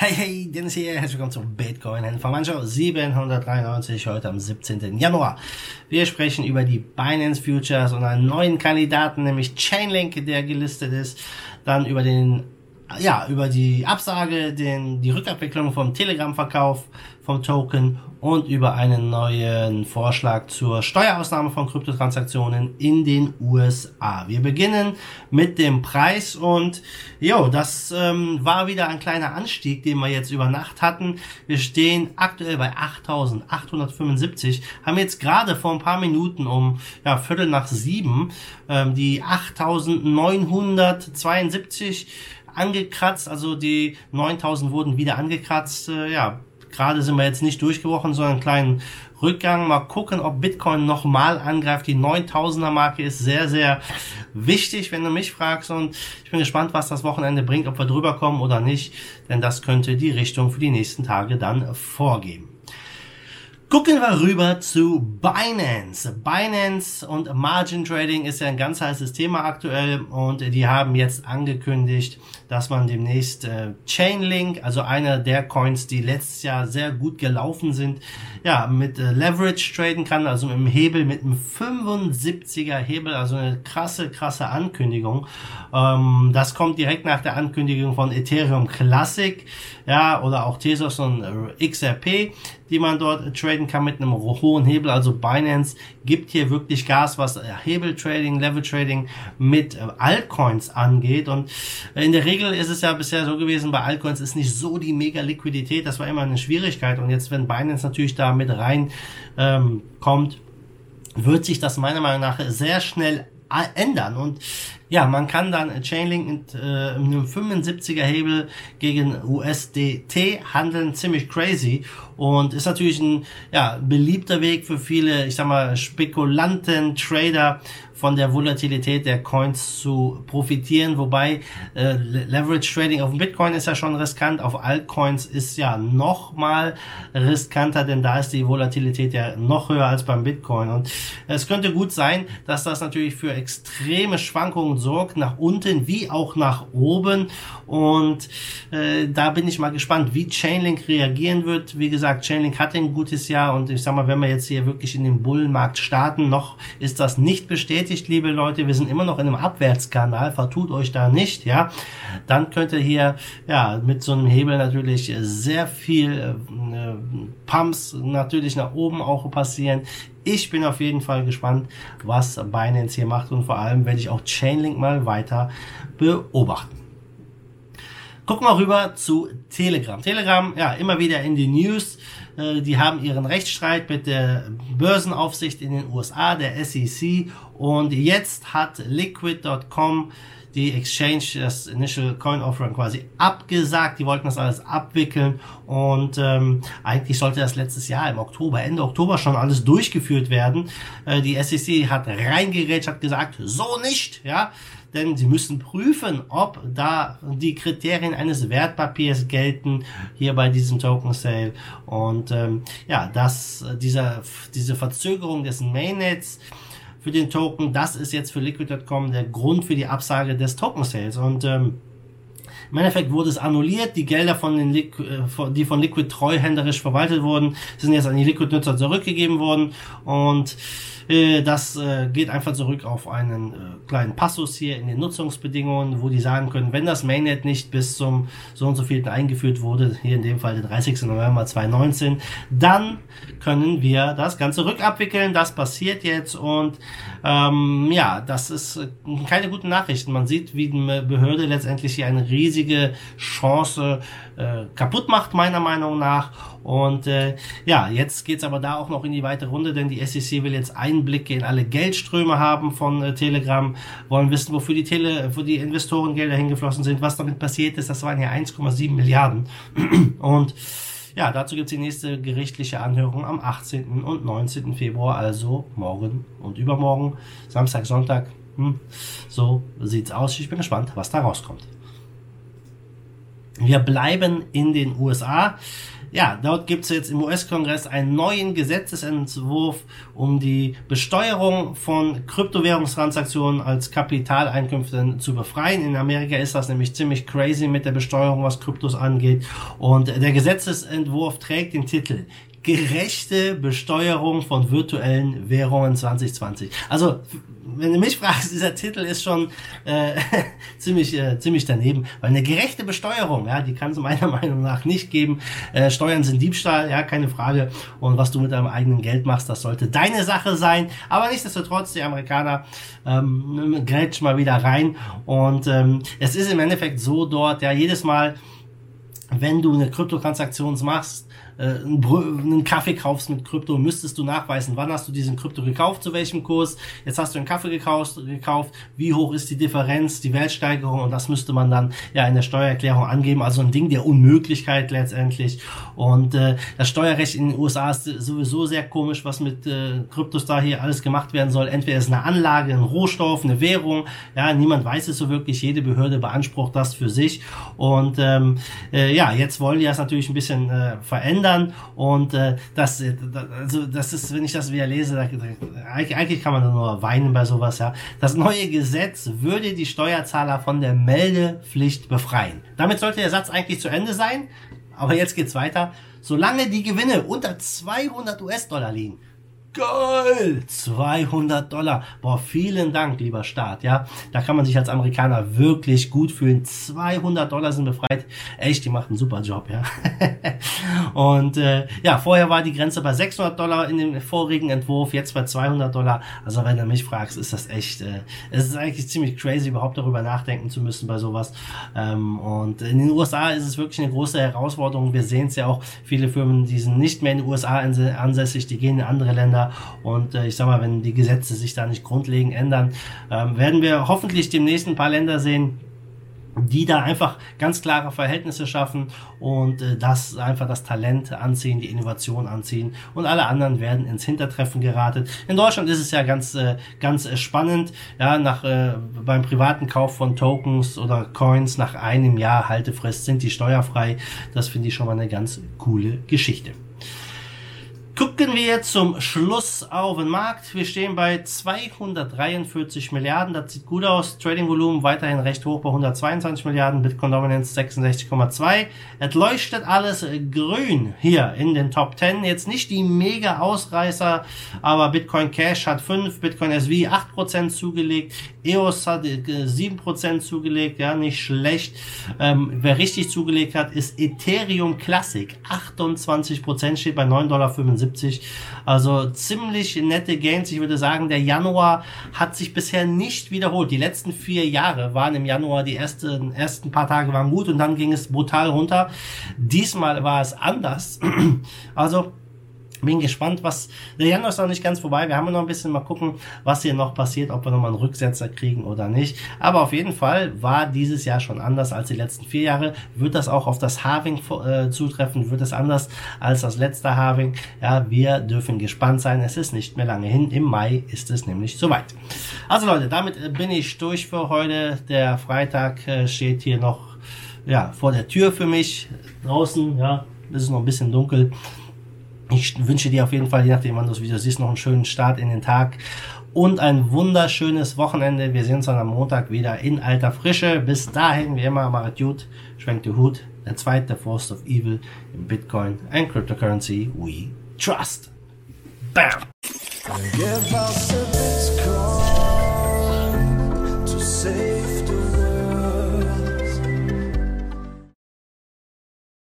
Hey, hey, Dennis hier, herzlich willkommen zum Bitcoin Information 793, heute am 17. Januar. Wir sprechen über die Binance Futures und einen neuen Kandidaten, nämlich Chainlink, der gelistet ist, dann über den ja, über die Absage, den, die Rückabwicklung vom Telegram-Verkauf vom Token und über einen neuen Vorschlag zur Steuerausnahme von Kryptotransaktionen in den USA. Wir beginnen mit dem Preis und jo, das ähm, war wieder ein kleiner Anstieg, den wir jetzt über Nacht hatten. Wir stehen aktuell bei 8.875, haben jetzt gerade vor ein paar Minuten um ja, Viertel nach sieben ähm, die 8.972 angekratzt, also die 9000 wurden wieder angekratzt. Äh, ja, gerade sind wir jetzt nicht durchgebrochen, sondern einen kleinen Rückgang. Mal gucken, ob Bitcoin nochmal angreift. Die 9000er Marke ist sehr, sehr wichtig, wenn du mich fragst. Und ich bin gespannt, was das Wochenende bringt, ob wir drüber kommen oder nicht. Denn das könnte die Richtung für die nächsten Tage dann vorgeben. Gucken wir rüber zu Binance. Binance und Margin Trading ist ja ein ganz heißes Thema aktuell und die haben jetzt angekündigt, dass man demnächst äh, Chainlink, also einer der Coins, die letztes Jahr sehr gut gelaufen sind, ja, mit äh, Leverage traden kann, also mit einem Hebel, mit einem 75er Hebel, also eine krasse, krasse Ankündigung. Ähm, das kommt direkt nach der Ankündigung von Ethereum Classic, ja, oder auch Tesos und äh, XRP, die man dort traden kann mit einem hohen Hebel. Also Binance gibt hier wirklich Gas, was äh, Hebeltrading, Level Trading mit äh, Altcoins angeht. Und äh, in der Regel ist es ja bisher so gewesen, bei Altcoins ist nicht so die mega Liquidität. Das war immer eine Schwierigkeit. Und jetzt, wenn Binance natürlich da mit rein ähm, kommt, wird sich das meiner Meinung nach sehr schnell ändern. Und ja, man kann dann Chainlink mit äh, einem 75er Hebel gegen USDT handeln, ziemlich crazy. Und ist natürlich ein ja, beliebter Weg für viele, ich sag mal, Spekulanten, Trader von der Volatilität der Coins zu profitieren, wobei äh, Leverage Trading auf Bitcoin ist ja schon riskant, auf Altcoins ist ja noch mal riskanter, denn da ist die Volatilität ja noch höher als beim Bitcoin. Und es könnte gut sein, dass das natürlich für extreme Schwankungen sorgt, nach unten wie auch nach oben. Und äh, da bin ich mal gespannt, wie Chainlink reagieren wird. Wie gesagt, Chainlink hatte ein gutes Jahr und ich sag mal, wenn wir jetzt hier wirklich in den Bullenmarkt starten, noch ist das nicht bestätigt, liebe Leute. Wir sind immer noch in einem Abwärtskanal, vertut euch da nicht, ja. Dann könnte hier ja mit so einem Hebel natürlich sehr viel äh, Pumps natürlich nach oben auch passieren. Ich bin auf jeden Fall gespannt, was Binance hier macht und vor allem werde ich auch Chainlink mal weiter beobachten. Gucken wir rüber zu Telegram. Telegram, ja, immer wieder in die News. Äh, die haben ihren Rechtsstreit mit der Börsenaufsicht in den USA, der SEC. Und jetzt hat Liquid.com die Exchange, das Initial Coin Offering quasi abgesagt. Die wollten das alles abwickeln und ähm, eigentlich sollte das letztes Jahr im Oktober, Ende Oktober schon alles durchgeführt werden. Äh, die SEC hat reingerätscht, hat gesagt, so nicht, ja denn sie müssen prüfen, ob da die Kriterien eines Wertpapiers gelten hier bei diesem Token Sale und ähm, ja, dass dieser diese Verzögerung des Mainnets für den Token. Das ist jetzt für Liquid.com der Grund für die Absage des Token Sales. Und ähm, im Endeffekt wurde es annulliert. Die Gelder, von den Liqu äh, die von Liquid treuhänderisch verwaltet wurden, sind jetzt an die Liquid-Nutzer zurückgegeben worden. Und äh, das äh, geht einfach zurück auf einen äh, kleinen Passus hier in den Nutzungsbedingungen, wo die sagen können, wenn das Mainnet nicht bis zum so und so vielten eingeführt wurde, hier in dem Fall der 30. November 2019, dann können wir das Ganze rückabwickeln. Das passiert jetzt und ähm, ja, das ist keine guten Nachrichten. Man sieht, wie die Behörde letztendlich hier eine riesige Chance äh, kaputt macht, meiner Meinung nach. Und äh, ja, jetzt geht's aber da auch noch in die weitere Runde, denn die SEC will jetzt Einblicke in alle Geldströme haben von äh, Telegram, wollen wissen, wofür die Tele, wo die Investorengelder hingeflossen sind, was damit passiert ist. Das waren ja 1,7 Milliarden. Und ja, dazu gibt's die nächste gerichtliche Anhörung am 18. und 19. Februar, also morgen und übermorgen, Samstag, Sonntag. Hm, so sieht's aus. Ich bin gespannt, was da rauskommt. Wir bleiben in den USA. Ja, dort gibt es jetzt im US-Kongress einen neuen Gesetzesentwurf, um die Besteuerung von Kryptowährungstransaktionen als Kapitaleinkünfte zu befreien. In Amerika ist das nämlich ziemlich crazy mit der Besteuerung, was Kryptos angeht. Und der Gesetzesentwurf trägt den Titel gerechte Besteuerung von virtuellen Währungen 2020. Also, wenn du mich fragst, dieser Titel ist schon äh, ziemlich äh, ziemlich daneben, weil eine gerechte Besteuerung, ja, die kann es meiner Meinung nach nicht geben. Äh, Steuern sind Diebstahl, ja, keine Frage. Und was du mit deinem eigenen Geld machst, das sollte deine Sache sein. Aber nichtsdestotrotz, die Amerikaner ähm, grätschen mal wieder rein. Und ähm, es ist im Endeffekt so dort, ja, jedes Mal, wenn du eine Kryptotransaktion machst, äh, einen Kaffee kaufst mit Krypto, müsstest du nachweisen, wann hast du diesen Krypto gekauft, zu welchem Kurs. Jetzt hast du einen Kaffee gekauft, gekauft, wie hoch ist die Differenz, die Wertsteigerung und das müsste man dann ja in der Steuererklärung angeben. Also ein Ding der Unmöglichkeit letztendlich. Und äh, das Steuerrecht in den USA ist sowieso sehr komisch, was mit äh, Kryptos da hier alles gemacht werden soll. Entweder ist eine Anlage, ein Rohstoff, eine Währung. Ja, niemand weiß es so wirklich. Jede Behörde beansprucht das für sich. Und ähm, äh, ja, jetzt wollen die das natürlich ein bisschen äh, verändern ändern und äh, das, also das ist, wenn ich das wieder lese, da, eigentlich kann man nur weinen bei sowas, ja. Das neue Gesetz würde die Steuerzahler von der Meldepflicht befreien. Damit sollte der Satz eigentlich zu Ende sein, aber jetzt geht's weiter. Solange die Gewinne unter 200 US-Dollar liegen, Geil! 200 Dollar. Boah, vielen Dank, lieber Staat. Ja, da kann man sich als Amerikaner wirklich gut fühlen. 200 Dollar sind befreit. Echt, die macht einen super Job, ja. Und äh, ja, vorher war die Grenze bei 600 Dollar in dem vorigen Entwurf, jetzt bei 200 Dollar. Also wenn du mich fragst, ist das echt, äh, es ist eigentlich ziemlich crazy, überhaupt darüber nachdenken zu müssen bei sowas. Ähm, und in den USA ist es wirklich eine große Herausforderung. Wir sehen es ja auch, viele Firmen, die sind nicht mehr in den USA ansässig, die gehen in andere Länder Länder. Und äh, ich sag mal, wenn die Gesetze sich da nicht grundlegend ändern, ähm, werden wir hoffentlich demnächst ein paar Länder sehen, die da einfach ganz klare Verhältnisse schaffen und äh, das einfach das Talent anziehen, die Innovation anziehen und alle anderen werden ins Hintertreffen geratet. In Deutschland ist es ja ganz äh, ganz äh, spannend, ja, nach äh, beim privaten Kauf von Tokens oder Coins nach einem Jahr Haltefrist sind die steuerfrei. Das finde ich schon mal eine ganz coole Geschichte. Gucken wir zum Schluss auf den Markt. Wir stehen bei 243 Milliarden. Das sieht gut aus. Trading-Volumen weiterhin recht hoch bei 122 Milliarden. Bitcoin Dominance 66,2. Es leuchtet alles grün hier in den Top 10. Jetzt nicht die mega Ausreißer, aber Bitcoin Cash hat 5, Bitcoin SV 8% zugelegt. EOS hat 7% äh, zugelegt. Ja, nicht schlecht. Ähm, wer richtig zugelegt hat, ist Ethereum Classic. 28% steht bei 9,75 Dollar. 75. Also ziemlich nette Gains. Ich würde sagen, der Januar hat sich bisher nicht wiederholt. Die letzten vier Jahre waren im Januar, die ersten, ersten paar Tage waren gut und dann ging es brutal runter. Diesmal war es anders. Also bin gespannt, was. Der Januar ist noch nicht ganz vorbei. Wir haben noch ein bisschen mal gucken, was hier noch passiert, ob wir nochmal einen Rücksetzer kriegen oder nicht. Aber auf jeden Fall war dieses Jahr schon anders als die letzten vier Jahre. Wird das auch auf das Halving äh, zutreffen? Wird es anders als das letzte Halving? Ja, wir dürfen gespannt sein. Es ist nicht mehr lange hin. Im Mai ist es nämlich soweit. Also Leute, damit äh, bin ich durch für heute. Der Freitag äh, steht hier noch ja, vor der Tür für mich. Draußen, ja, ist es noch ein bisschen dunkel. Ich wünsche dir auf jeden Fall, je nachdem, wann du das Video siehst, noch einen schönen Start in den Tag und ein wunderschönes Wochenende. Wir sehen uns dann am Montag wieder in alter Frische. Bis dahin, wie immer, macht gut, schwenkt die Hut. Der zweite Force of Evil in Bitcoin and Cryptocurrency we trust. Bam! Give us a Bitcoin to say